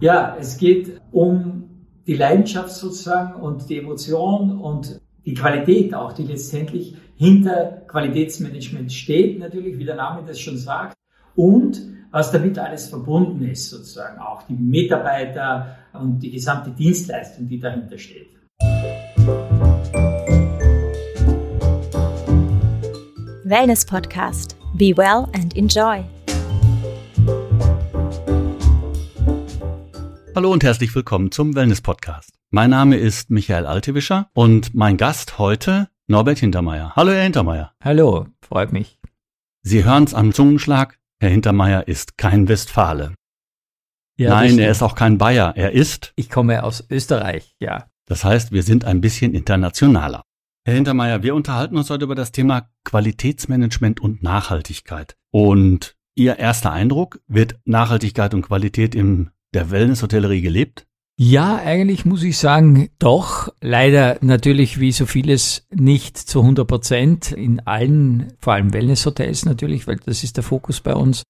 Ja, es geht um die Leidenschaft sozusagen und die Emotion und die Qualität auch, die letztendlich hinter Qualitätsmanagement steht, natürlich, wie der Name das schon sagt, und was damit alles verbunden ist, sozusagen auch die Mitarbeiter und die gesamte Dienstleistung, die dahinter steht. Wellness Podcast. Be well and enjoy. Hallo und herzlich willkommen zum Wellness Podcast. Mein Name ist Michael Altewischer und mein Gast heute Norbert Hintermeier. Hallo, Herr Hintermeier. Hallo, freut mich. Sie hören es am Zungenschlag. Herr Hintermeier ist kein Westfale. Ja, Nein, er ist auch kein Bayer. Er ist. Ich komme aus Österreich, ja. Das heißt, wir sind ein bisschen internationaler. Herr Hintermeier, wir unterhalten uns heute über das Thema Qualitätsmanagement und Nachhaltigkeit. Und Ihr erster Eindruck, wird Nachhaltigkeit und Qualität in der Wellness-Hotellerie gelebt? Ja, eigentlich muss ich sagen, doch. Leider natürlich wie so vieles nicht zu 100 Prozent in allen, vor allem Wellnesshotels natürlich, weil das ist der Fokus bei uns.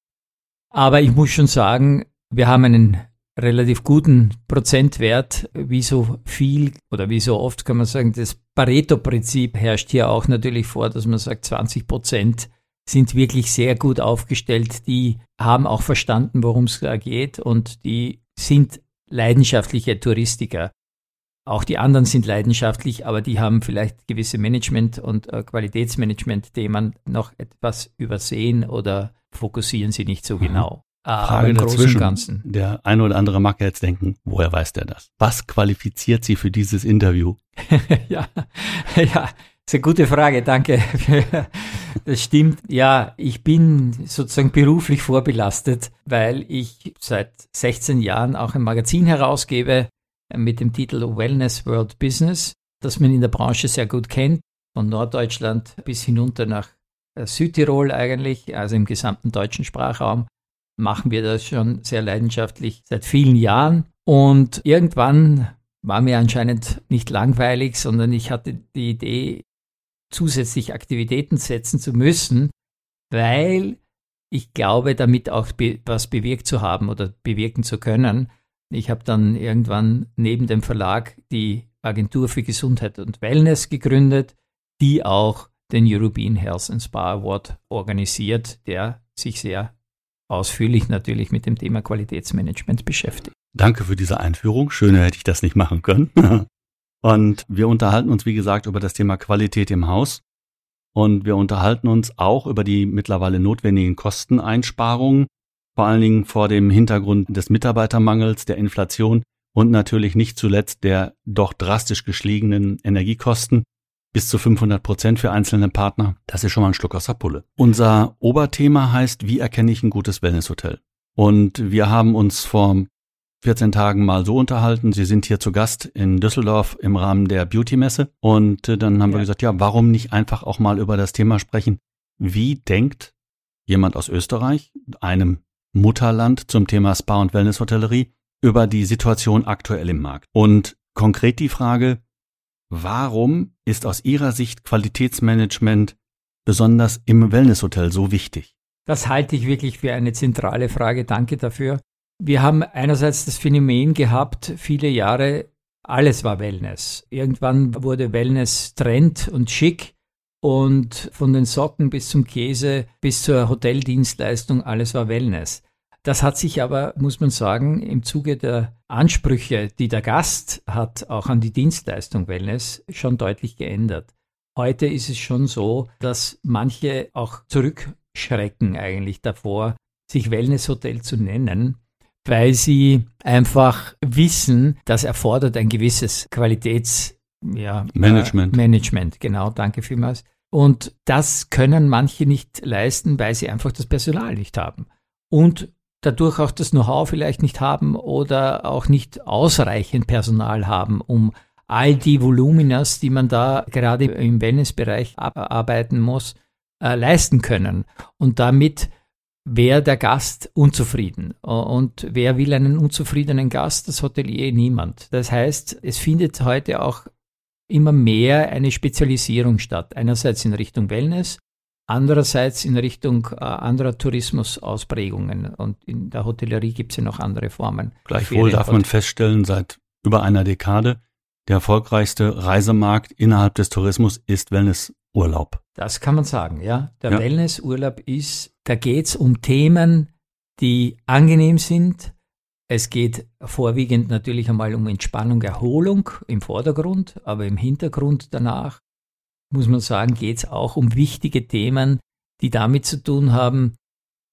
Aber ich muss schon sagen, wir haben einen relativ guten Prozentwert, wie so viel oder wie so oft kann man sagen, das Pareto-Prinzip herrscht hier auch natürlich vor, dass man sagt, 20 Prozent sind wirklich sehr gut aufgestellt, die haben auch verstanden, worum es da geht und die sind leidenschaftliche Touristiker. Auch die anderen sind leidenschaftlich, aber die haben vielleicht gewisse Management- und äh, Qualitätsmanagement-Themen noch etwas übersehen oder fokussieren sie nicht so mhm. genau. Ah, Frage dazwischen. Ganzen. Der eine oder andere mag jetzt denken, woher weiß der das? Was qualifiziert Sie für dieses Interview? ja, ja, ist eine gute Frage, danke. Das stimmt. Ja, ich bin sozusagen beruflich vorbelastet, weil ich seit 16 Jahren auch ein Magazin herausgebe mit dem Titel Wellness World Business, das man in der Branche sehr gut kennt, von Norddeutschland bis hinunter nach äh, Südtirol eigentlich, also im gesamten deutschen Sprachraum machen wir das schon sehr leidenschaftlich seit vielen Jahren. Und irgendwann war mir anscheinend nicht langweilig, sondern ich hatte die Idee, zusätzlich Aktivitäten setzen zu müssen, weil ich glaube, damit auch be was bewirkt zu haben oder bewirken zu können. Ich habe dann irgendwann neben dem Verlag die Agentur für Gesundheit und Wellness gegründet, die auch den European Health and Spa Award organisiert, der sich sehr ausführlich natürlich mit dem Thema Qualitätsmanagement beschäftigt. Danke für diese Einführung. Schöner hätte ich das nicht machen können. Und wir unterhalten uns, wie gesagt, über das Thema Qualität im Haus. Und wir unterhalten uns auch über die mittlerweile notwendigen Kosteneinsparungen, vor allen Dingen vor dem Hintergrund des Mitarbeitermangels, der Inflation und natürlich nicht zuletzt der doch drastisch gestiegenen Energiekosten bis zu 500 Prozent für einzelne Partner. Das ist schon mal ein Schluck aus der Pulle. Unser Oberthema heißt, wie erkenne ich ein gutes Wellnesshotel? Und wir haben uns vor 14 Tagen mal so unterhalten. Sie sind hier zu Gast in Düsseldorf im Rahmen der Beauty-Messe. Und äh, dann haben ja. wir gesagt, ja, warum nicht einfach auch mal über das Thema sprechen? Wie denkt jemand aus Österreich, einem Mutterland zum Thema Spa- und Wellness-Hotellerie, über die Situation aktuell im Markt? Und konkret die Frage, warum ist aus Ihrer Sicht Qualitätsmanagement besonders im Wellnesshotel so wichtig? Das halte ich wirklich für eine zentrale Frage. Danke dafür. Wir haben einerseits das Phänomen gehabt, viele Jahre, alles war Wellness. Irgendwann wurde Wellness Trend und schick und von den Socken bis zum Käse bis zur Hoteldienstleistung, alles war Wellness. Das hat sich aber, muss man sagen, im Zuge der Ansprüche, die der Gast hat, auch an die Dienstleistung Wellness, schon deutlich geändert. Heute ist es schon so, dass manche auch zurückschrecken eigentlich davor, sich Wellnesshotel zu nennen, weil sie einfach wissen, das erfordert ein gewisses Qualitäts ja, Management. Äh, Management, genau, danke vielmals. Und das können manche nicht leisten, weil sie einfach das Personal nicht haben. Und dadurch auch das Know-how vielleicht nicht haben oder auch nicht ausreichend Personal haben, um all die Voluminas, die man da gerade im Wellnessbereich arbeiten muss, äh, leisten können. Und damit wäre der Gast unzufrieden. Und wer will einen unzufriedenen Gast? Das Hotelier niemand. Das heißt, es findet heute auch immer mehr eine Spezialisierung statt. Einerseits in Richtung Wellness, andererseits in Richtung äh, anderer Tourismusausprägungen. Und in der Hotellerie gibt es ja noch andere Formen. Gleichwohl darf man feststellen, seit über einer Dekade, der erfolgreichste Reisemarkt innerhalb des Tourismus ist Wellnessurlaub. Das kann man sagen, ja. Der ja. Wellnessurlaub ist, da geht es um Themen, die angenehm sind. Es geht vorwiegend natürlich einmal um Entspannung, Erholung im Vordergrund, aber im Hintergrund danach muss man sagen, geht es auch um wichtige Themen, die damit zu tun haben,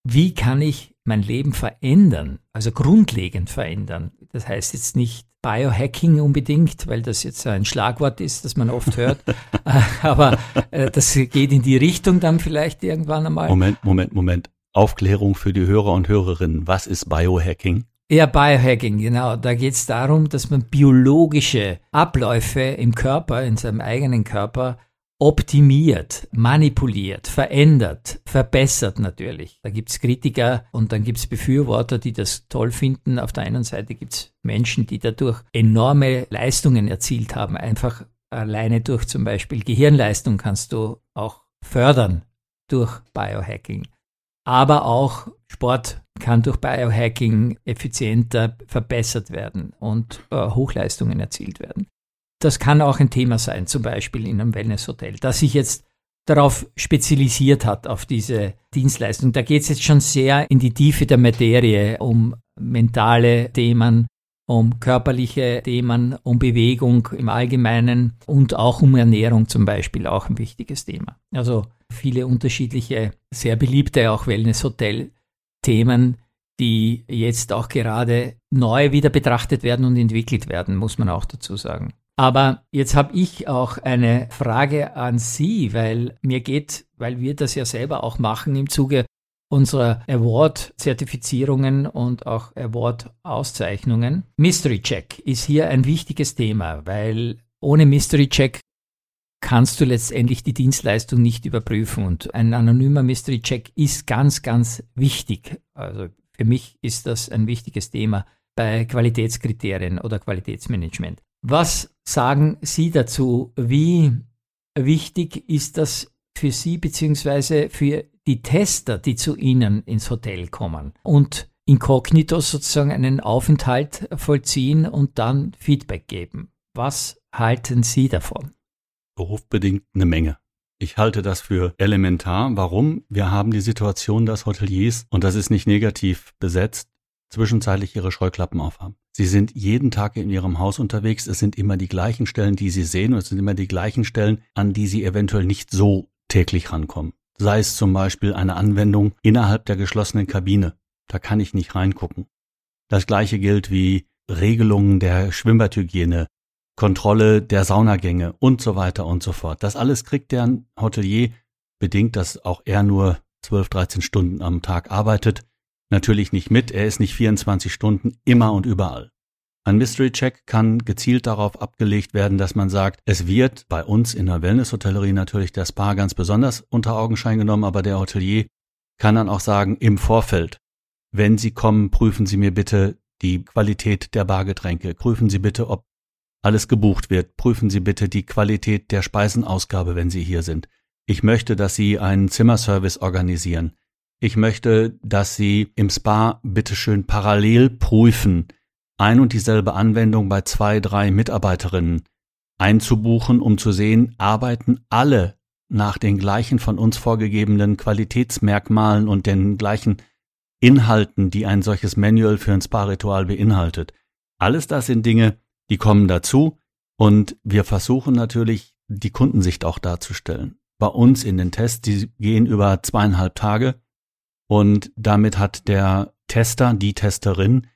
wie kann ich mein Leben verändern, also grundlegend verändern. Das heißt jetzt nicht Biohacking unbedingt, weil das jetzt ein Schlagwort ist, das man oft hört, aber äh, das geht in die Richtung dann vielleicht irgendwann einmal. Moment, Moment, Moment. Aufklärung für die Hörer und Hörerinnen. Was ist Biohacking? Ja, Biohacking, genau. Da geht es darum, dass man biologische Abläufe im Körper, in seinem eigenen Körper, optimiert, manipuliert, verändert, verbessert natürlich. Da gibt es Kritiker und dann gibt es Befürworter, die das toll finden. Auf der einen Seite gibt es Menschen, die dadurch enorme Leistungen erzielt haben. Einfach alleine durch zum Beispiel Gehirnleistung kannst du auch fördern durch Biohacking. Aber auch Sport kann durch Biohacking effizienter verbessert werden und äh, Hochleistungen erzielt werden. Das kann auch ein Thema sein, zum Beispiel in einem Wellnesshotel, das sich jetzt darauf spezialisiert hat, auf diese Dienstleistung. Da geht es jetzt schon sehr in die Tiefe der Materie, um mentale Themen, um körperliche Themen, um Bewegung im Allgemeinen und auch um Ernährung zum Beispiel, auch ein wichtiges Thema. Also viele unterschiedliche, sehr beliebte auch Wellness-Hotel-Themen, die jetzt auch gerade neu wieder betrachtet werden und entwickelt werden, muss man auch dazu sagen. Aber jetzt habe ich auch eine Frage an Sie, weil mir geht, weil wir das ja selber auch machen im Zuge unserer Award-Zertifizierungen und auch Award-Auszeichnungen. Mystery Check ist hier ein wichtiges Thema, weil ohne Mystery Check kannst du letztendlich die Dienstleistung nicht überprüfen. Und ein anonymer Mystery Check ist ganz, ganz wichtig. Also für mich ist das ein wichtiges Thema bei Qualitätskriterien oder Qualitätsmanagement. Was sagen Sie dazu? Wie wichtig ist das für Sie beziehungsweise für die Tester, die zu Ihnen ins Hotel kommen und inkognito sozusagen einen Aufenthalt vollziehen und dann Feedback geben? Was halten Sie davon? Berufsbedingt eine Menge. Ich halte das für elementar. Warum? Wir haben die Situation, dass Hoteliers, und das ist nicht negativ besetzt, zwischenzeitlich ihre Scheuklappen aufhaben. Sie sind jeden Tag in Ihrem Haus unterwegs. Es sind immer die gleichen Stellen, die Sie sehen und es sind immer die gleichen Stellen, an die Sie eventuell nicht so täglich rankommen. Sei es zum Beispiel eine Anwendung innerhalb der geschlossenen Kabine. Da kann ich nicht reingucken. Das gleiche gilt wie Regelungen der Schwimmbadhygiene, Kontrolle der Saunagänge und so weiter und so fort. Das alles kriegt der Hotelier, bedingt, dass auch er nur 12, 13 Stunden am Tag arbeitet, natürlich nicht mit, er ist nicht 24 Stunden immer und überall. Ein Mystery Check kann gezielt darauf abgelegt werden, dass man sagt, es wird bei uns in der Wellness-Hotellerie natürlich der Spa ganz besonders unter Augenschein genommen, aber der Hotelier kann dann auch sagen, im Vorfeld, wenn Sie kommen, prüfen Sie mir bitte die Qualität der Bargetränke, prüfen Sie bitte, ob alles gebucht wird, prüfen Sie bitte die Qualität der Speisenausgabe, wenn Sie hier sind. Ich möchte, dass Sie einen Zimmerservice organisieren. Ich möchte, dass Sie im Spa bitteschön parallel prüfen, ein und dieselbe Anwendung bei zwei, drei Mitarbeiterinnen einzubuchen, um zu sehen, arbeiten alle nach den gleichen von uns vorgegebenen Qualitätsmerkmalen und den gleichen Inhalten, die ein solches Manual für ein Spa-Ritual beinhaltet. Alles das sind Dinge, die kommen dazu und wir versuchen natürlich, die Kundensicht auch darzustellen. Bei uns in den Tests, die gehen über zweieinhalb Tage, und damit hat der Tester, die Testerin,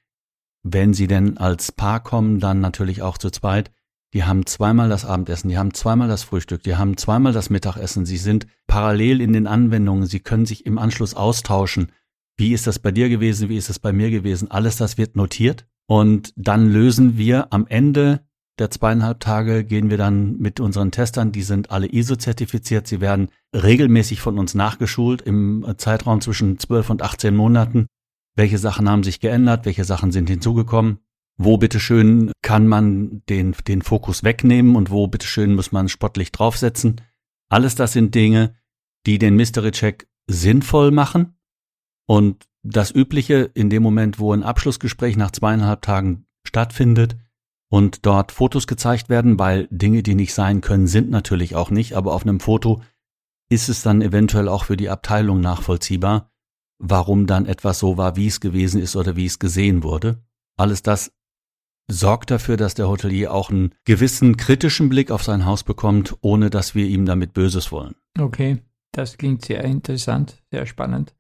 wenn sie denn als Paar kommen, dann natürlich auch zu zweit, die haben zweimal das Abendessen, die haben zweimal das Frühstück, die haben zweimal das Mittagessen, sie sind parallel in den Anwendungen, sie können sich im Anschluss austauschen. Wie ist das bei dir gewesen, wie ist es bei mir gewesen? Alles das wird notiert und dann lösen wir am Ende der zweieinhalb Tage gehen wir dann mit unseren Testern, die sind alle ISO-zertifiziert, sie werden regelmäßig von uns nachgeschult im Zeitraum zwischen 12 und 18 Monaten. Welche Sachen haben sich geändert, welche Sachen sind hinzugekommen, wo bitteschön kann man den, den Fokus wegnehmen und wo bitteschön muss man sportlich draufsetzen. Alles das sind Dinge, die den Mystery Check sinnvoll machen und das Übliche in dem Moment, wo ein Abschlussgespräch nach zweieinhalb Tagen stattfindet und dort Fotos gezeigt werden, weil Dinge, die nicht sein können, sind natürlich auch nicht, aber auf einem Foto ist es dann eventuell auch für die Abteilung nachvollziehbar, warum dann etwas so war, wie es gewesen ist oder wie es gesehen wurde. Alles das sorgt dafür, dass der Hotelier auch einen gewissen kritischen Blick auf sein Haus bekommt, ohne dass wir ihm damit Böses wollen. Okay, das klingt sehr interessant, sehr spannend.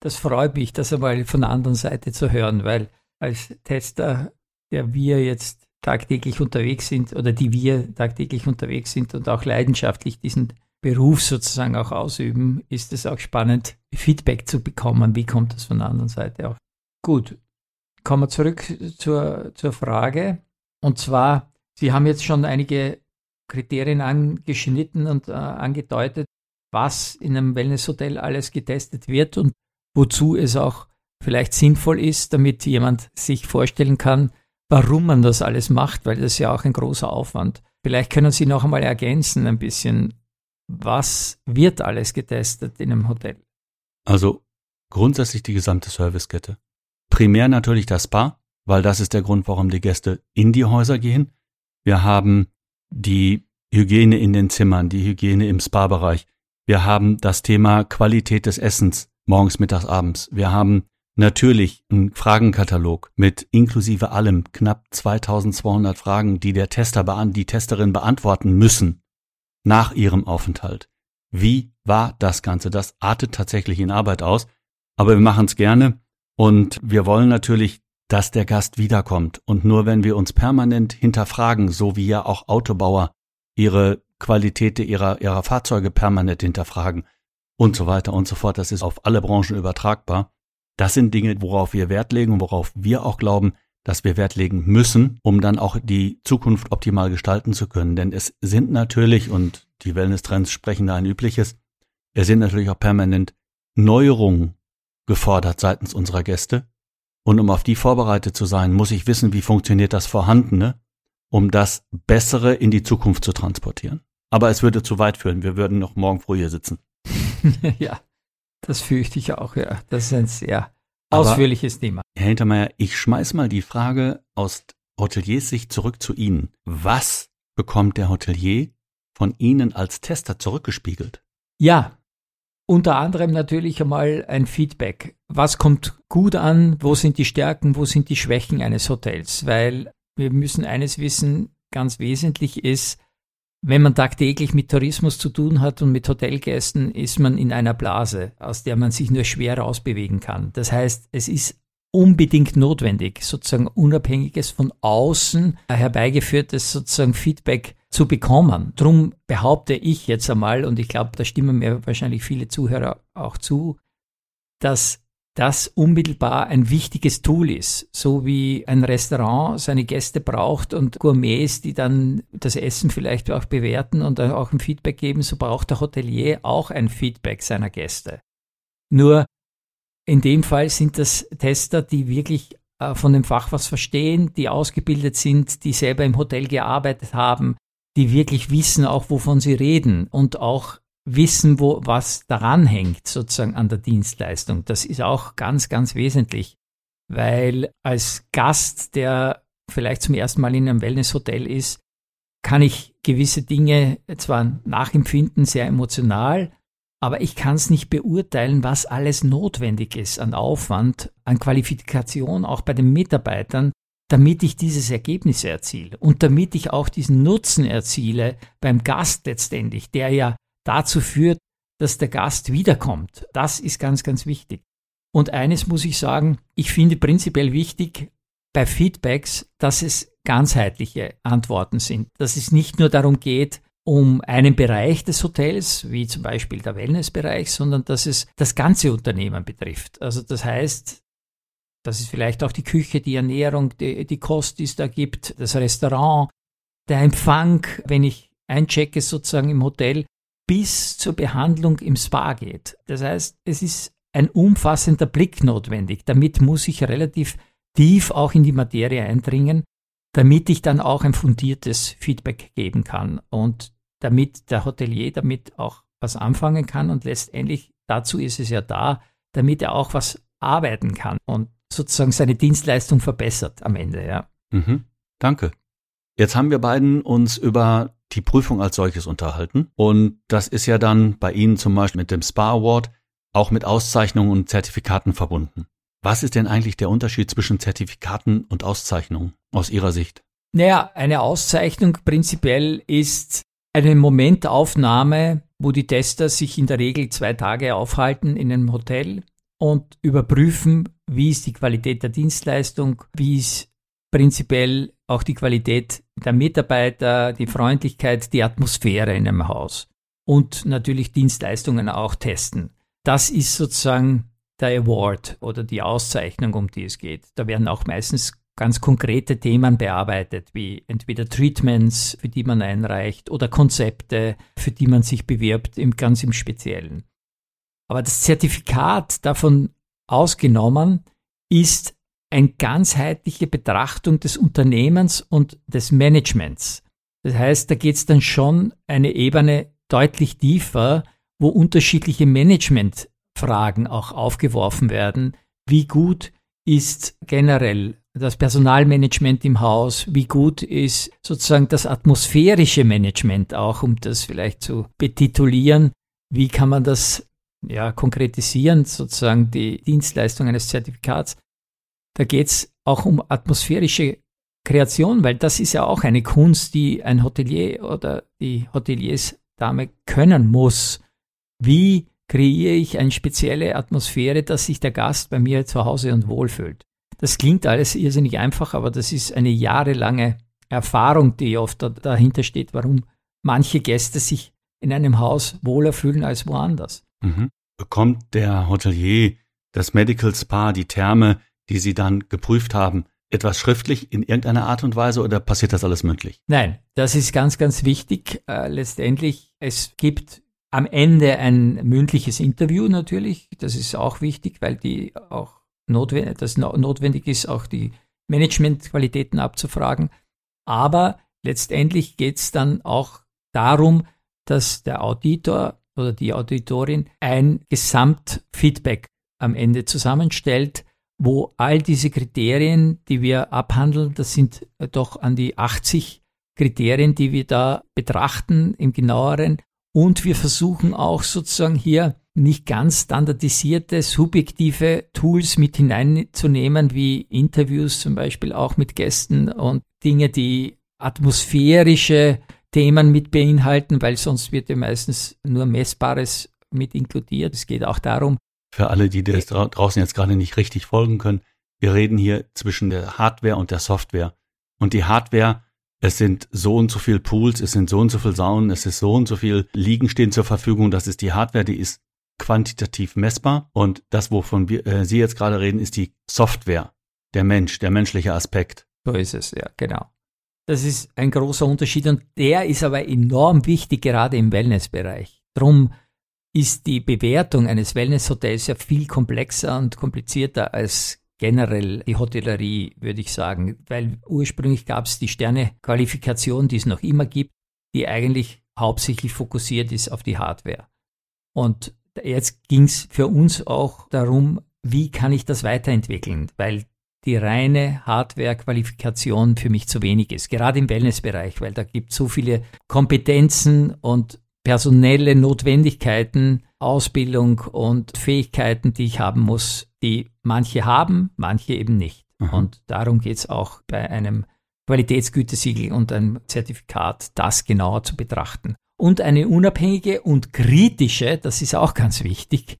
Das freut mich, das einmal von der anderen Seite zu hören, weil als Tester, der wir jetzt tagtäglich unterwegs sind oder die wir tagtäglich unterwegs sind und auch leidenschaftlich diesen Beruf sozusagen auch ausüben, ist es auch spannend, Feedback zu bekommen. Wie kommt das von der anderen Seite auch? Gut, kommen wir zurück zur, zur Frage. Und zwar, Sie haben jetzt schon einige Kriterien angeschnitten und äh, angedeutet, was in einem Wellnesshotel alles getestet wird und wozu es auch vielleicht sinnvoll ist, damit jemand sich vorstellen kann, warum man das alles macht, weil das ja auch ein großer Aufwand. Vielleicht können Sie noch einmal ergänzen ein bisschen, was wird alles getestet in einem Hotel? Also grundsätzlich die gesamte Servicekette. Primär natürlich das Spa, weil das ist der Grund, warum die Gäste in die Häuser gehen. Wir haben die Hygiene in den Zimmern, die Hygiene im Spa-Bereich. Wir haben das Thema Qualität des Essens morgens, mittags, abends. Wir haben natürlich einen Fragenkatalog mit inklusive allem knapp 2200 Fragen, die der Tester, die Testerin beantworten müssen nach ihrem Aufenthalt. Wie war das Ganze? Das artet tatsächlich in Arbeit aus, aber wir machen es gerne und wir wollen natürlich, dass der Gast wiederkommt. Und nur wenn wir uns permanent hinterfragen, so wie ja auch Autobauer ihre Qualität ihrer, ihrer Fahrzeuge permanent hinterfragen und so weiter und so fort, das ist auf alle Branchen übertragbar. Das sind Dinge, worauf wir Wert legen und worauf wir auch glauben, dass wir Wert legen müssen, um dann auch die Zukunft optimal gestalten zu können. Denn es sind natürlich, und die Wellness-Trends sprechen da ein übliches, es sind natürlich auch permanent Neuerungen gefordert seitens unserer Gäste. Und um auf die vorbereitet zu sein, muss ich wissen, wie funktioniert das Vorhandene, um das Bessere in die Zukunft zu transportieren. Aber es würde zu weit führen. Wir würden noch morgen früh hier sitzen. ja, das fürchte ich auch, ja. Das ist ein sehr Ausführliches Thema. Herr Hintermeier, ich schmeiß mal die Frage aus Hoteliers Sicht zurück zu Ihnen. Was bekommt der Hotelier von Ihnen als Tester zurückgespiegelt? Ja, unter anderem natürlich einmal ein Feedback. Was kommt gut an? Wo sind die Stärken? Wo sind die Schwächen eines Hotels? Weil wir müssen eines wissen, ganz wesentlich ist, wenn man tagtäglich mit Tourismus zu tun hat und mit Hotelgästen, ist man in einer Blase, aus der man sich nur schwer rausbewegen kann. Das heißt, es ist unbedingt notwendig, sozusagen unabhängiges von außen herbeigeführtes sozusagen Feedback zu bekommen. Drum behaupte ich jetzt einmal, und ich glaube, da stimmen mir wahrscheinlich viele Zuhörer auch zu, dass das unmittelbar ein wichtiges Tool ist, so wie ein Restaurant seine Gäste braucht und Gourmets, die dann das Essen vielleicht auch bewerten und auch ein Feedback geben, so braucht der Hotelier auch ein Feedback seiner Gäste. Nur in dem Fall sind das Tester, die wirklich äh, von dem Fach was verstehen, die ausgebildet sind, die selber im Hotel gearbeitet haben, die wirklich wissen auch, wovon sie reden und auch wissen, wo was daran hängt, sozusagen an der Dienstleistung. Das ist auch ganz, ganz wesentlich, weil als Gast, der vielleicht zum ersten Mal in einem Wellnesshotel ist, kann ich gewisse Dinge zwar nachempfinden, sehr emotional, aber ich kann es nicht beurteilen, was alles notwendig ist an Aufwand, an Qualifikation, auch bei den Mitarbeitern, damit ich dieses Ergebnis erziele und damit ich auch diesen Nutzen erziele beim Gast letztendlich, der ja dazu führt, dass der Gast wiederkommt. Das ist ganz, ganz wichtig. Und eines muss ich sagen, ich finde prinzipiell wichtig bei Feedbacks, dass es ganzheitliche Antworten sind. Dass es nicht nur darum geht, um einen Bereich des Hotels, wie zum Beispiel der Wellnessbereich, sondern dass es das ganze Unternehmen betrifft. Also das heißt, dass es vielleicht auch die Küche, die Ernährung, die, die Kost, die es da gibt, das Restaurant, der Empfang, wenn ich einchecke sozusagen im Hotel, bis zur Behandlung im Spa geht. Das heißt, es ist ein umfassender Blick notwendig. Damit muss ich relativ tief auch in die Materie eindringen, damit ich dann auch ein fundiertes Feedback geben kann und damit der Hotelier damit auch was anfangen kann und letztendlich dazu ist es ja da, damit er auch was arbeiten kann und sozusagen seine Dienstleistung verbessert am Ende, ja. Mhm. Danke. Jetzt haben wir beiden uns über die Prüfung als solches unterhalten und das ist ja dann bei Ihnen zum Beispiel mit dem Spa Award auch mit Auszeichnungen und Zertifikaten verbunden. Was ist denn eigentlich der Unterschied zwischen Zertifikaten und Auszeichnungen aus Ihrer Sicht? Naja, eine Auszeichnung prinzipiell ist eine Momentaufnahme, wo die Tester sich in der Regel zwei Tage aufhalten in einem Hotel und überprüfen, wie ist die Qualität der Dienstleistung, wie ist prinzipiell auch die Qualität der Mitarbeiter, die Freundlichkeit, die Atmosphäre in einem Haus und natürlich Dienstleistungen auch testen. Das ist sozusagen der Award oder die Auszeichnung, um die es geht. Da werden auch meistens ganz konkrete Themen bearbeitet, wie entweder Treatments, für die man einreicht, oder Konzepte, für die man sich bewirbt, im, ganz im Speziellen. Aber das Zertifikat davon ausgenommen ist eine ganzheitliche Betrachtung des Unternehmens und des Managements. Das heißt, da geht es dann schon eine Ebene deutlich tiefer, wo unterschiedliche Managementfragen auch aufgeworfen werden. Wie gut ist generell das Personalmanagement im Haus? Wie gut ist sozusagen das atmosphärische Management auch, um das vielleicht zu betitulieren? Wie kann man das ja, konkretisieren, sozusagen die Dienstleistung eines Zertifikats? Da geht es auch um atmosphärische Kreation, weil das ist ja auch eine Kunst, die ein Hotelier oder die Hoteliersdame können muss. Wie kreiere ich eine spezielle Atmosphäre, dass sich der Gast bei mir zu Hause und wohlfühlt? Das klingt alles irrsinnig einfach, aber das ist eine jahrelange Erfahrung, die oft dahinter steht, warum manche Gäste sich in einem Haus wohler fühlen als woanders. Mhm. Bekommt der Hotelier das Medical Spa, die Therme, die Sie dann geprüft haben, etwas schriftlich in irgendeiner Art und Weise oder passiert das alles mündlich? Nein, das ist ganz, ganz wichtig. Äh, letztendlich, es gibt am Ende ein mündliches Interview natürlich. Das ist auch wichtig, weil die auch notwendig, das notwendig ist, auch die Managementqualitäten abzufragen. Aber letztendlich geht es dann auch darum, dass der Auditor oder die Auditorin ein Gesamtfeedback am Ende zusammenstellt, wo all diese Kriterien, die wir abhandeln, das sind doch an die 80 Kriterien, die wir da betrachten im genaueren. Und wir versuchen auch sozusagen hier nicht ganz standardisierte, subjektive Tools mit hineinzunehmen, wie Interviews zum Beispiel auch mit Gästen und Dinge, die atmosphärische Themen mit beinhalten, weil sonst wird ja meistens nur Messbares mit inkludiert. Es geht auch darum, für alle, die das draußen jetzt gerade nicht richtig folgen können, wir reden hier zwischen der Hardware und der Software. Und die Hardware, es sind so und so viel Pools, es sind so und so viel Saunen, es ist so und so viel Liegen stehen zur Verfügung. Das ist die Hardware, die ist quantitativ messbar. Und das, wovon wir, äh, Sie jetzt gerade reden, ist die Software, der Mensch, der menschliche Aspekt. So ist es, ja, genau. Das ist ein großer Unterschied und der ist aber enorm wichtig, gerade im Wellnessbereich. Drum ist die Bewertung eines Wellnesshotels ja viel komplexer und komplizierter als generell die Hotellerie, würde ich sagen, weil ursprünglich gab es die Sternequalifikation, die es noch immer gibt, die eigentlich hauptsächlich fokussiert ist auf die Hardware. Und jetzt ging es für uns auch darum, wie kann ich das weiterentwickeln, weil die reine Hardware-Qualifikation für mich zu wenig ist, gerade im Wellnessbereich, weil da gibt es so viele Kompetenzen und personelle Notwendigkeiten, Ausbildung und Fähigkeiten, die ich haben muss, die manche haben, manche eben nicht. Mhm. Und darum geht es auch bei einem Qualitätsgütesiegel und einem Zertifikat, das genauer zu betrachten. Und eine unabhängige und kritische, das ist auch ganz wichtig,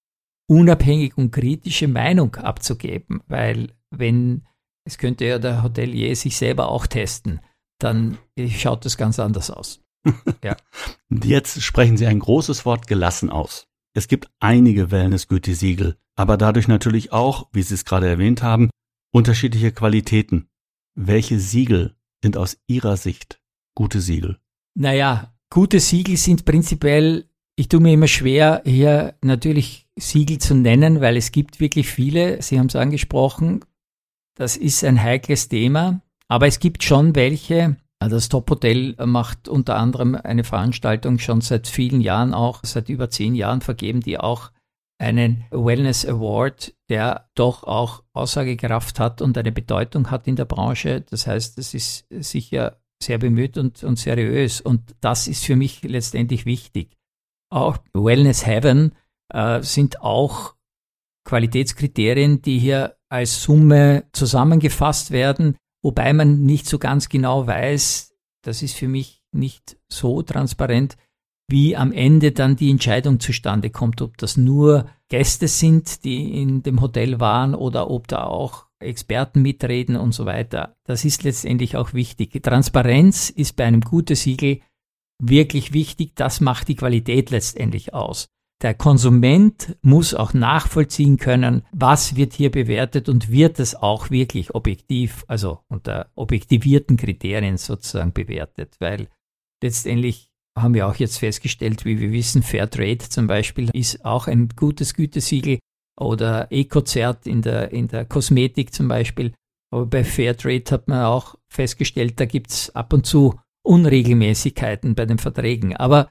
unabhängig und kritische Meinung abzugeben, weil wenn, es könnte ja der Hotelier sich selber auch testen, dann schaut das ganz anders aus. Ja. Jetzt sprechen Sie ein großes Wort gelassen aus. Es gibt einige Wellness-Gütesiegel, aber dadurch natürlich auch, wie Sie es gerade erwähnt haben, unterschiedliche Qualitäten. Welche Siegel sind aus Ihrer Sicht gute Siegel? Naja, gute Siegel sind prinzipiell, ich tue mir immer schwer, hier natürlich Siegel zu nennen, weil es gibt wirklich viele, Sie haben es angesprochen, das ist ein heikles Thema, aber es gibt schon welche, Das Top Hotel macht unter anderem eine Veranstaltung schon seit vielen Jahren auch, seit über zehn Jahren vergeben, die auch einen Wellness Award, der doch auch Aussagekraft hat und eine Bedeutung hat in der Branche. Das heißt, es ist sicher sehr bemüht und, und seriös und das ist für mich letztendlich wichtig. Auch Wellness Heaven äh, sind auch Qualitätskriterien, die hier als Summe zusammengefasst werden, wobei man nicht so ganz genau weiß, das ist für mich nicht so transparent, wie am Ende dann die Entscheidung zustande kommt, ob das nur Gäste sind, die in dem Hotel waren oder ob da auch Experten mitreden und so weiter. Das ist letztendlich auch wichtig. Transparenz ist bei einem guten Siegel wirklich wichtig. Das macht die Qualität letztendlich aus. Der Konsument muss auch nachvollziehen können, was wird hier bewertet und wird es auch wirklich objektiv, also unter objektivierten Kriterien sozusagen bewertet, weil letztendlich haben wir auch jetzt festgestellt, wie wir wissen, Fairtrade zum Beispiel ist auch ein gutes Gütesiegel oder Ecozert in der, in der Kosmetik zum Beispiel. Aber bei Fairtrade hat man auch festgestellt, da gibt es ab und zu Unregelmäßigkeiten bei den Verträgen. Aber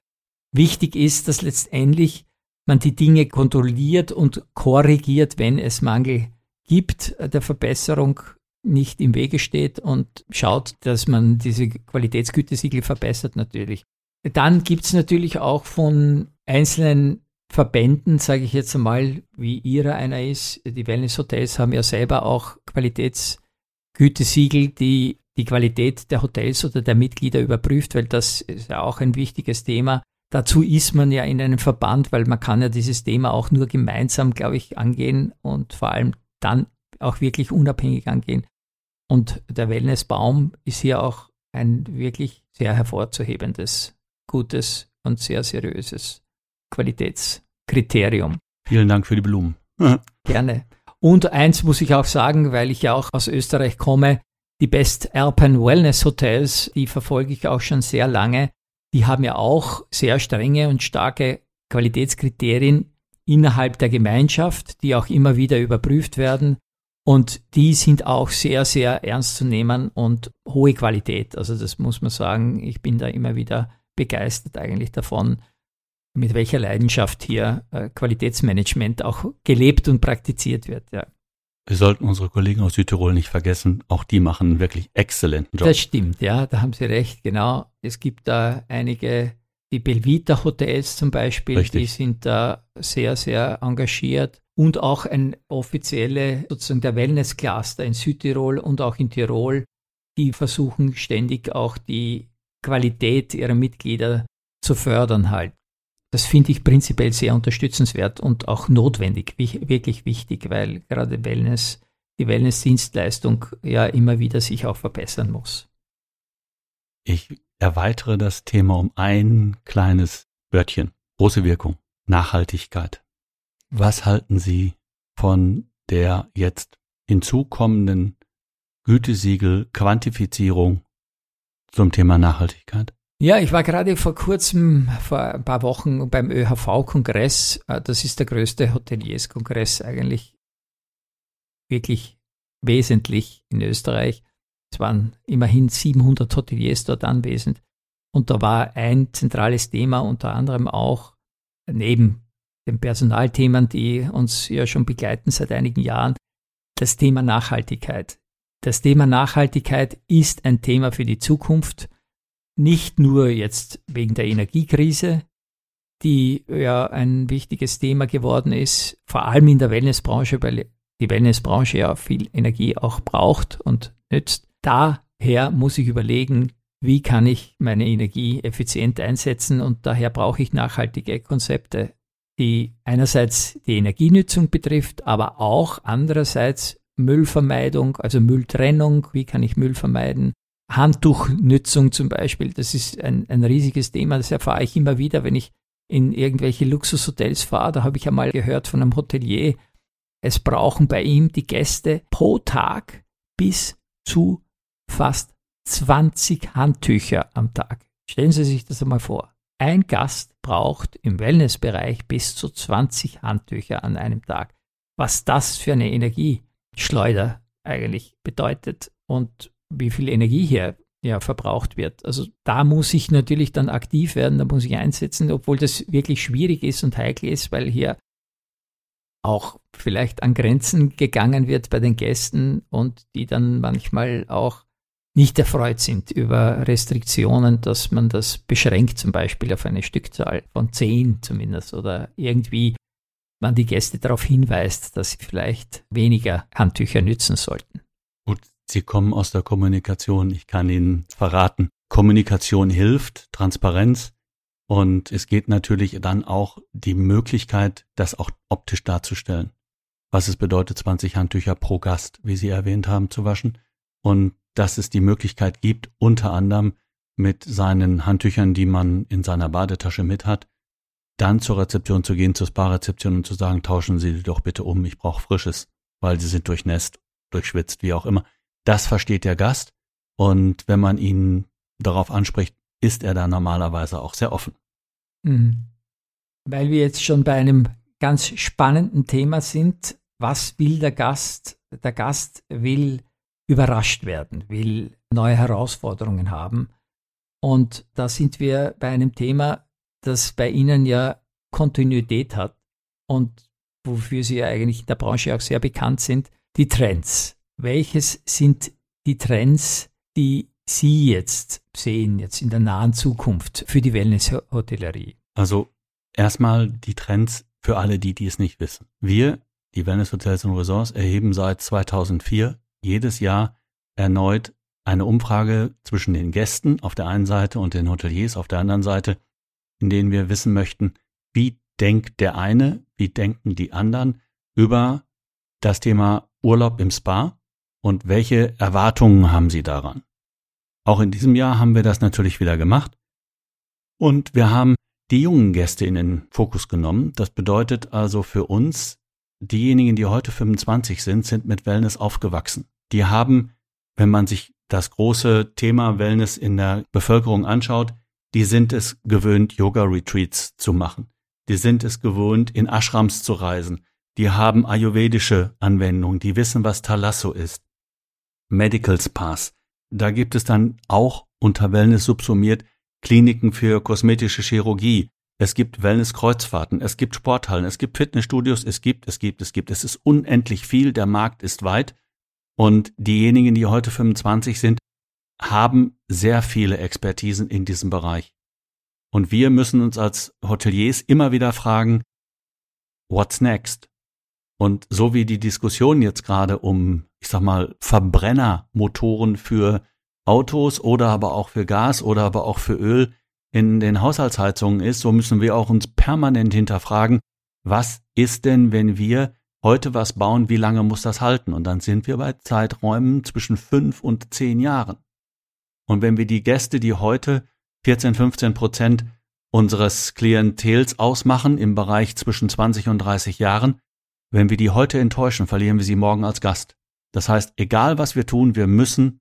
wichtig ist, dass letztendlich man die Dinge kontrolliert und korrigiert, wenn es Mangel gibt, der Verbesserung nicht im Wege steht und schaut, dass man diese Qualitätsgütesiegel verbessert natürlich. Dann gibt es natürlich auch von einzelnen Verbänden, sage ich jetzt einmal, wie Ihrer einer ist. Die Wellness-Hotels haben ja selber auch Qualitätsgütesiegel, die die Qualität der Hotels oder der Mitglieder überprüft, weil das ist ja auch ein wichtiges Thema. Dazu ist man ja in einem Verband, weil man kann ja dieses Thema auch nur gemeinsam, glaube ich, angehen und vor allem dann auch wirklich unabhängig angehen. Und der Wellnessbaum ist hier auch ein wirklich sehr hervorzuhebendes gutes und sehr seriöses Qualitätskriterium. Vielen Dank für die Blumen. Gerne. Und eins muss ich auch sagen, weil ich ja auch aus Österreich komme, die Best Alpine Wellness Hotels, die verfolge ich auch schon sehr lange. Die haben ja auch sehr strenge und starke Qualitätskriterien innerhalb der Gemeinschaft, die auch immer wieder überprüft werden. Und die sind auch sehr, sehr ernst zu nehmen und hohe Qualität. Also das muss man sagen. Ich bin da immer wieder begeistert eigentlich davon, mit welcher Leidenschaft hier äh, Qualitätsmanagement auch gelebt und praktiziert wird. Ja. Wir sollten unsere Kollegen aus Südtirol nicht vergessen. Auch die machen einen wirklich exzellenten Job. Das stimmt, ja, da haben Sie recht, genau. Es gibt da einige, die Belvita Hotels zum Beispiel, Richtig. die sind da sehr, sehr engagiert. Und auch ein offizielle, sozusagen der Wellness Cluster in Südtirol und auch in Tirol, die versuchen ständig auch die Qualität ihrer Mitglieder zu fördern halt. Das finde ich prinzipiell sehr unterstützenswert und auch notwendig, wirklich wichtig, weil gerade Wellness, die Wellness-Dienstleistung ja immer wieder sich auch verbessern muss. Ich erweitere das Thema um ein kleines Wörtchen. Große Wirkung. Nachhaltigkeit. Was halten Sie von der jetzt hinzukommenden Gütesiegel-Quantifizierung zum Thema Nachhaltigkeit? Ja, ich war gerade vor kurzem, vor ein paar Wochen beim ÖHV-Kongress. Äh, das ist der größte Hoteliers-Kongress eigentlich wirklich wesentlich in Österreich. Es waren immerhin 700 Hoteliers dort anwesend. Und da war ein zentrales Thema unter anderem auch neben den Personalthemen, die uns ja schon begleiten seit einigen Jahren, das Thema Nachhaltigkeit. Das Thema Nachhaltigkeit ist ein Thema für die Zukunft, nicht nur jetzt wegen der Energiekrise, die ja ein wichtiges Thema geworden ist, vor allem in der Wellnessbranche, weil die Wellnessbranche ja viel Energie auch braucht und nützt. Daher muss ich überlegen, wie kann ich meine Energie effizient einsetzen und daher brauche ich nachhaltige Konzepte, die einerseits die Energienutzung betrifft, aber auch andererseits Müllvermeidung, also Mülltrennung, wie kann ich Müll vermeiden? Handtuchnutzung zum Beispiel, das ist ein, ein riesiges Thema, das erfahre ich immer wieder, wenn ich in irgendwelche Luxushotels fahre. Da habe ich einmal gehört von einem Hotelier, es brauchen bei ihm die Gäste pro Tag bis zu fast 20 Handtücher am Tag. Stellen Sie sich das einmal vor. Ein Gast braucht im Wellnessbereich bis zu 20 Handtücher an einem Tag. Was das für eine Energie Schleuder eigentlich bedeutet und wie viel Energie hier ja, verbraucht wird. Also da muss ich natürlich dann aktiv werden, da muss ich einsetzen, obwohl das wirklich schwierig ist und heikel ist, weil hier auch vielleicht an Grenzen gegangen wird bei den Gästen und die dann manchmal auch nicht erfreut sind über Restriktionen, dass man das beschränkt, zum Beispiel auf eine Stückzahl von zehn zumindest oder irgendwie man die Gäste darauf hinweist, dass sie vielleicht weniger Handtücher nützen sollten. Sie kommen aus der Kommunikation. Ich kann Ihnen verraten, Kommunikation hilft, Transparenz. Und es geht natürlich dann auch die Möglichkeit, das auch optisch darzustellen. Was es bedeutet, 20 Handtücher pro Gast, wie Sie erwähnt haben, zu waschen. Und dass es die Möglichkeit gibt, unter anderem mit seinen Handtüchern, die man in seiner Badetasche mit hat, dann zur Rezeption zu gehen, zur Spa-Rezeption und zu sagen, tauschen Sie die doch bitte um, ich brauche frisches, weil sie sind durchnässt, durchschwitzt, wie auch immer. Das versteht der Gast und wenn man ihn darauf anspricht, ist er da normalerweise auch sehr offen. Mhm. Weil wir jetzt schon bei einem ganz spannenden Thema sind, was will der Gast? Der Gast will überrascht werden, will neue Herausforderungen haben. Und da sind wir bei einem Thema, das bei Ihnen ja Kontinuität hat und wofür Sie ja eigentlich in der Branche auch sehr bekannt sind, die Trends. Welches sind die Trends, die Sie jetzt sehen, jetzt in der nahen Zukunft für die Wellness-Hotellerie? Also erstmal die Trends für alle, die, die es nicht wissen. Wir, die Wellness Hotels und Resorts, erheben seit 2004 jedes Jahr erneut eine Umfrage zwischen den Gästen auf der einen Seite und den Hoteliers auf der anderen Seite, in denen wir wissen möchten, wie denkt der eine, wie denken die anderen über das Thema Urlaub im Spa und welche Erwartungen haben Sie daran? Auch in diesem Jahr haben wir das natürlich wieder gemacht und wir haben die jungen Gäste in den Fokus genommen. Das bedeutet also für uns, diejenigen, die heute 25 sind, sind mit Wellness aufgewachsen. Die haben, wenn man sich das große Thema Wellness in der Bevölkerung anschaut, die sind es gewöhnt, Yoga-Retreats zu machen. Die sind es gewohnt, in Ashrams zu reisen. Die haben ayurvedische Anwendungen, die wissen, was Talasso ist. Medical Spas. Da gibt es dann auch unter Wellness subsumiert Kliniken für kosmetische Chirurgie. Es gibt Wellness-Kreuzfahrten, es gibt Sporthallen, es gibt Fitnessstudios, es gibt, es gibt, es gibt. Es ist unendlich viel, der Markt ist weit. Und diejenigen, die heute 25 sind, haben sehr viele Expertisen in diesem Bereich. Und wir müssen uns als Hoteliers immer wieder fragen, what's next? Und so wie die Diskussion jetzt gerade um, ich sag mal, Verbrennermotoren für Autos oder aber auch für Gas oder aber auch für Öl in den Haushaltsheizungen ist, so müssen wir auch uns permanent hinterfragen, was ist denn, wenn wir heute was bauen, wie lange muss das halten? Und dann sind wir bei Zeiträumen zwischen fünf und zehn Jahren. Und wenn wir die Gäste, die heute 14, 15 Prozent unseres Klientels ausmachen im Bereich zwischen 20 und 30 Jahren, wenn wir die heute enttäuschen, verlieren wir sie morgen als Gast. Das heißt, egal was wir tun, wir müssen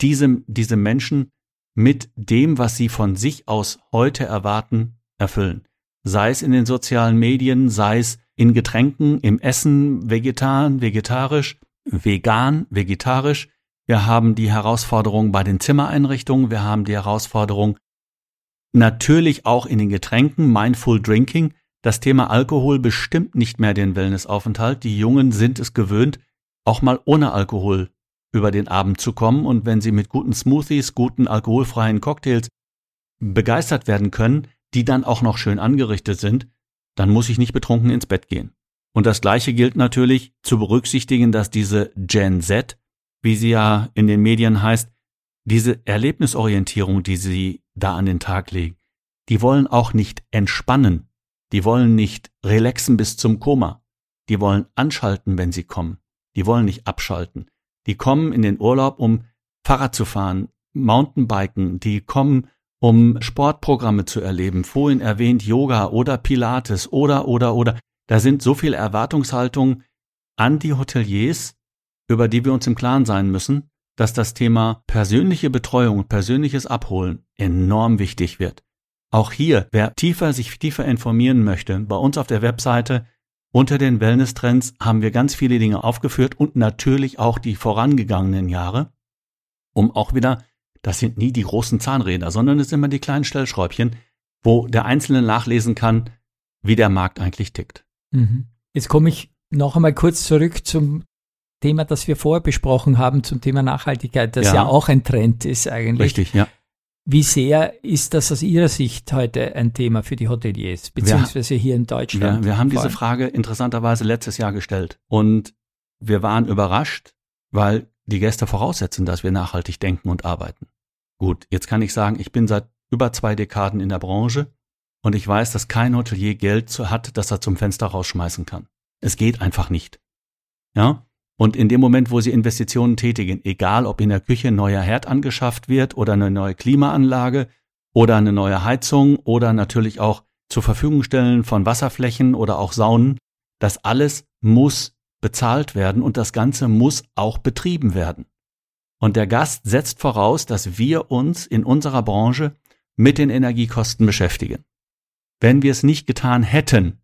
diese, diese Menschen mit dem, was sie von sich aus heute erwarten, erfüllen. Sei es in den sozialen Medien, sei es in Getränken, im Essen, vegetan, vegetarisch, vegan, vegetarisch. Wir haben die Herausforderung bei den Zimmereinrichtungen, wir haben die Herausforderung natürlich auch in den Getränken, Mindful Drinking. Das Thema Alkohol bestimmt nicht mehr den Wellnessaufenthalt. Die Jungen sind es gewöhnt, auch mal ohne Alkohol über den Abend zu kommen. Und wenn sie mit guten Smoothies, guten alkoholfreien Cocktails begeistert werden können, die dann auch noch schön angerichtet sind, dann muss ich nicht betrunken ins Bett gehen. Und das Gleiche gilt natürlich zu berücksichtigen, dass diese Gen Z, wie sie ja in den Medien heißt, diese Erlebnisorientierung, die sie da an den Tag legen, die wollen auch nicht entspannen, die wollen nicht relaxen bis zum Koma. Die wollen anschalten, wenn sie kommen. Die wollen nicht abschalten. Die kommen in den Urlaub, um Fahrrad zu fahren, Mountainbiken. Die kommen, um Sportprogramme zu erleben. Vorhin erwähnt Yoga oder Pilates oder, oder, oder. Da sind so viele Erwartungshaltungen an die Hoteliers, über die wir uns im Klaren sein müssen, dass das Thema persönliche Betreuung und persönliches Abholen enorm wichtig wird. Auch hier, wer tiefer sich tiefer informieren möchte, bei uns auf der Webseite unter den Wellness-Trends haben wir ganz viele Dinge aufgeführt und natürlich auch die vorangegangenen Jahre, um auch wieder das sind nie die großen Zahnräder, sondern es sind immer die kleinen Stellschräubchen, wo der Einzelne nachlesen kann, wie der Markt eigentlich tickt. Mhm. Jetzt komme ich noch einmal kurz zurück zum Thema, das wir vorher besprochen haben, zum Thema Nachhaltigkeit, das ja, ja auch ein Trend ist eigentlich. Richtig, ja. Wie sehr ist das aus Ihrer Sicht heute ein Thema für die Hoteliers, beziehungsweise hier in Deutschland? Wir, wir haben diese Frage interessanterweise letztes Jahr gestellt und wir waren überrascht, weil die Gäste voraussetzen, dass wir nachhaltig denken und arbeiten. Gut, jetzt kann ich sagen, ich bin seit über zwei Dekaden in der Branche und ich weiß, dass kein Hotelier Geld hat, das er zum Fenster rausschmeißen kann. Es geht einfach nicht. Ja? Und in dem Moment, wo Sie Investitionen tätigen, egal ob in der Küche ein neuer Herd angeschafft wird oder eine neue Klimaanlage oder eine neue Heizung oder natürlich auch zur Verfügung stellen von Wasserflächen oder auch Saunen, das alles muss bezahlt werden und das Ganze muss auch betrieben werden. Und der Gast setzt voraus, dass wir uns in unserer Branche mit den Energiekosten beschäftigen. Wenn wir es nicht getan hätten,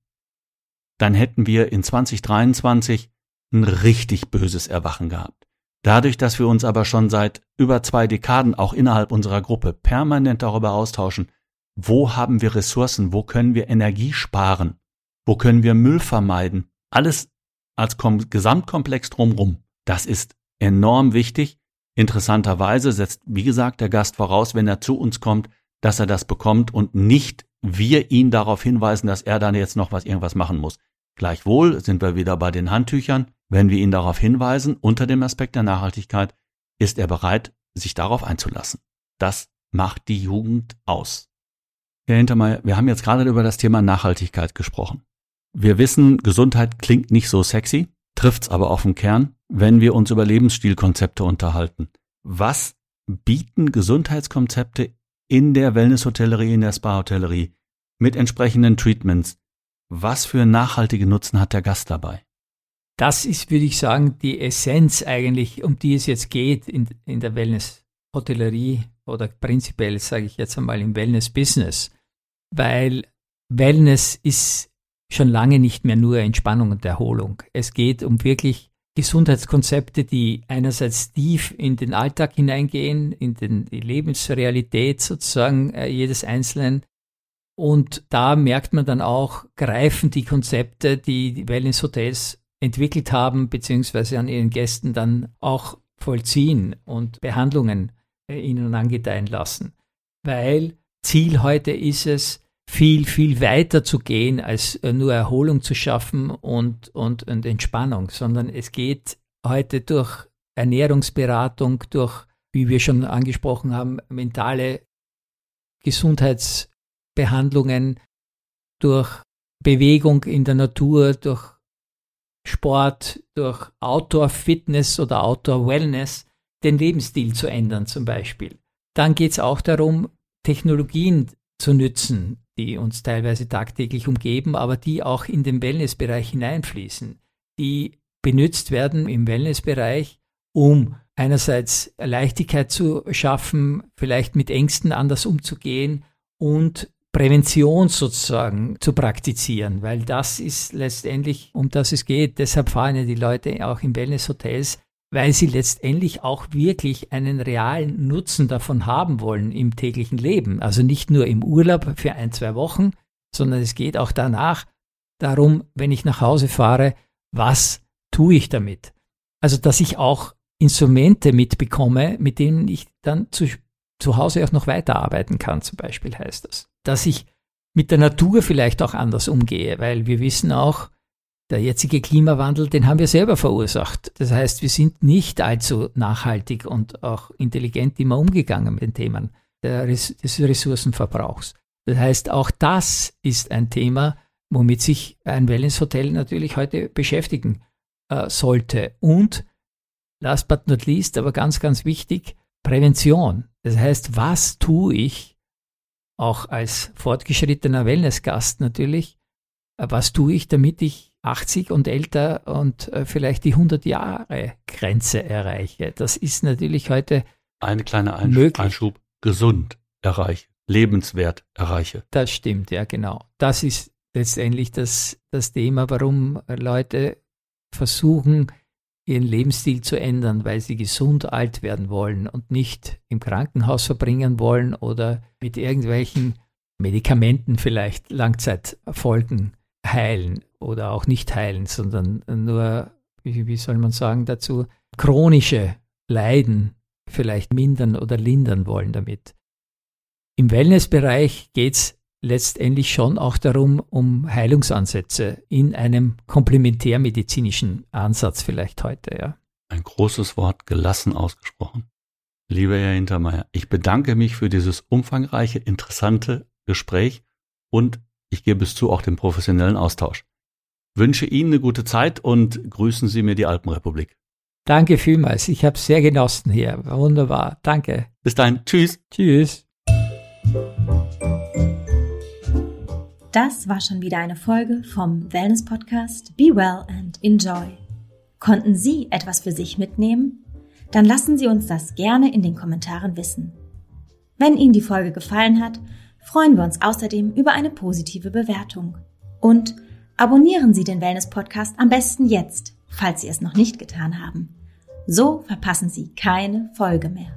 dann hätten wir in 2023 ein richtig böses Erwachen gehabt. Dadurch, dass wir uns aber schon seit über zwei Dekaden auch innerhalb unserer Gruppe permanent darüber austauschen, wo haben wir Ressourcen, wo können wir Energie sparen, wo können wir Müll vermeiden, alles als Gesamtkomplex drumrum. Das ist enorm wichtig. Interessanterweise setzt, wie gesagt, der Gast voraus, wenn er zu uns kommt, dass er das bekommt und nicht wir ihn darauf hinweisen, dass er dann jetzt noch was irgendwas machen muss. Gleichwohl sind wir wieder bei den Handtüchern. Wenn wir ihn darauf hinweisen, unter dem Aspekt der Nachhaltigkeit, ist er bereit, sich darauf einzulassen. Das macht die Jugend aus. Herr Hintermeyer, wir haben jetzt gerade über das Thema Nachhaltigkeit gesprochen. Wir wissen, Gesundheit klingt nicht so sexy, trifft's aber auf den Kern, wenn wir uns über Lebensstilkonzepte unterhalten. Was bieten Gesundheitskonzepte in der Wellnesshotellerie, in der Spa-Hotellerie mit entsprechenden Treatments. Was für nachhaltige Nutzen hat der Gast dabei? Das ist, würde ich sagen, die Essenz eigentlich, um die es jetzt geht in, in der Wellness-Hotellerie oder prinzipiell, sage ich jetzt einmal, im Wellness-Business. Weil Wellness ist schon lange nicht mehr nur Entspannung und Erholung. Es geht um wirklich Gesundheitskonzepte, die einerseits tief in den Alltag hineingehen, in den, die Lebensrealität sozusagen äh, jedes Einzelnen. Und da merkt man dann auch, greifen die Konzepte, die die Wellness-Hotels entwickelt haben, beziehungsweise an ihren Gästen dann auch vollziehen und Behandlungen äh, ihnen angedeihen lassen. Weil Ziel heute ist es, viel, viel weiter zu gehen, als äh, nur Erholung zu schaffen und, und, und Entspannung, sondern es geht heute durch Ernährungsberatung, durch, wie wir schon angesprochen haben, mentale Gesundheitsbehandlungen, durch Bewegung in der Natur, durch Sport, durch Outdoor-Fitness oder Outdoor-Wellness den Lebensstil zu ändern zum Beispiel. Dann geht es auch darum, Technologien zu nützen, die uns teilweise tagtäglich umgeben, aber die auch in den Wellnessbereich hineinfließen, die benutzt werden im Wellnessbereich, um einerseits Leichtigkeit zu schaffen, vielleicht mit Ängsten anders umzugehen und Prävention sozusagen zu praktizieren, weil das ist letztendlich, um das es geht. Deshalb fahren ja die Leute auch in Wellnesshotels weil sie letztendlich auch wirklich einen realen Nutzen davon haben wollen im täglichen Leben. Also nicht nur im Urlaub für ein, zwei Wochen, sondern es geht auch danach darum, wenn ich nach Hause fahre, was tue ich damit? Also, dass ich auch Instrumente mitbekomme, mit denen ich dann zu, zu Hause auch noch weiterarbeiten kann, zum Beispiel heißt das. Dass ich mit der Natur vielleicht auch anders umgehe, weil wir wissen auch, der jetzige Klimawandel, den haben wir selber verursacht. Das heißt, wir sind nicht allzu nachhaltig und auch intelligent immer umgegangen mit den Themen des Ressourcenverbrauchs. Das heißt, auch das ist ein Thema, womit sich ein Wellnesshotel natürlich heute beschäftigen äh, sollte. Und last but not least, aber ganz, ganz wichtig, Prävention. Das heißt, was tue ich auch als fortgeschrittener Wellnessgast natürlich, äh, was tue ich, damit ich 80 und älter und äh, vielleicht die 100 Jahre Grenze erreiche. Das ist natürlich heute eine kleine Einschub, Einschub gesund erreiche, lebenswert erreiche. Das stimmt, ja genau. Das ist letztendlich das, das Thema, warum Leute versuchen, ihren Lebensstil zu ändern, weil sie gesund alt werden wollen und nicht im Krankenhaus verbringen wollen oder mit irgendwelchen Medikamenten vielleicht Langzeitfolgen heilen oder auch nicht heilen, sondern nur, wie, wie soll man sagen dazu, chronische Leiden vielleicht mindern oder lindern wollen damit. Im Wellnessbereich geht es letztendlich schon auch darum, um Heilungsansätze in einem komplementärmedizinischen Ansatz vielleicht heute, ja. Ein großes Wort, gelassen ausgesprochen. Lieber Herr Hintermeier, ich bedanke mich für dieses umfangreiche, interessante Gespräch und ich gebe es zu, auch den professionellen Austausch. Wünsche Ihnen eine gute Zeit und grüßen Sie mir die Alpenrepublik. Danke vielmals. Ich habe sehr genossen hier. Wunderbar. Danke. Bis dahin. Tschüss. Tschüss. Das war schon wieder eine Folge vom Wellness Podcast Be Well and Enjoy. Konnten Sie etwas für sich mitnehmen? Dann lassen Sie uns das gerne in den Kommentaren wissen. Wenn Ihnen die Folge gefallen hat, freuen wir uns außerdem über eine positive Bewertung. Und abonnieren Sie den Wellness Podcast am besten jetzt, falls Sie es noch nicht getan haben. So verpassen Sie keine Folge mehr.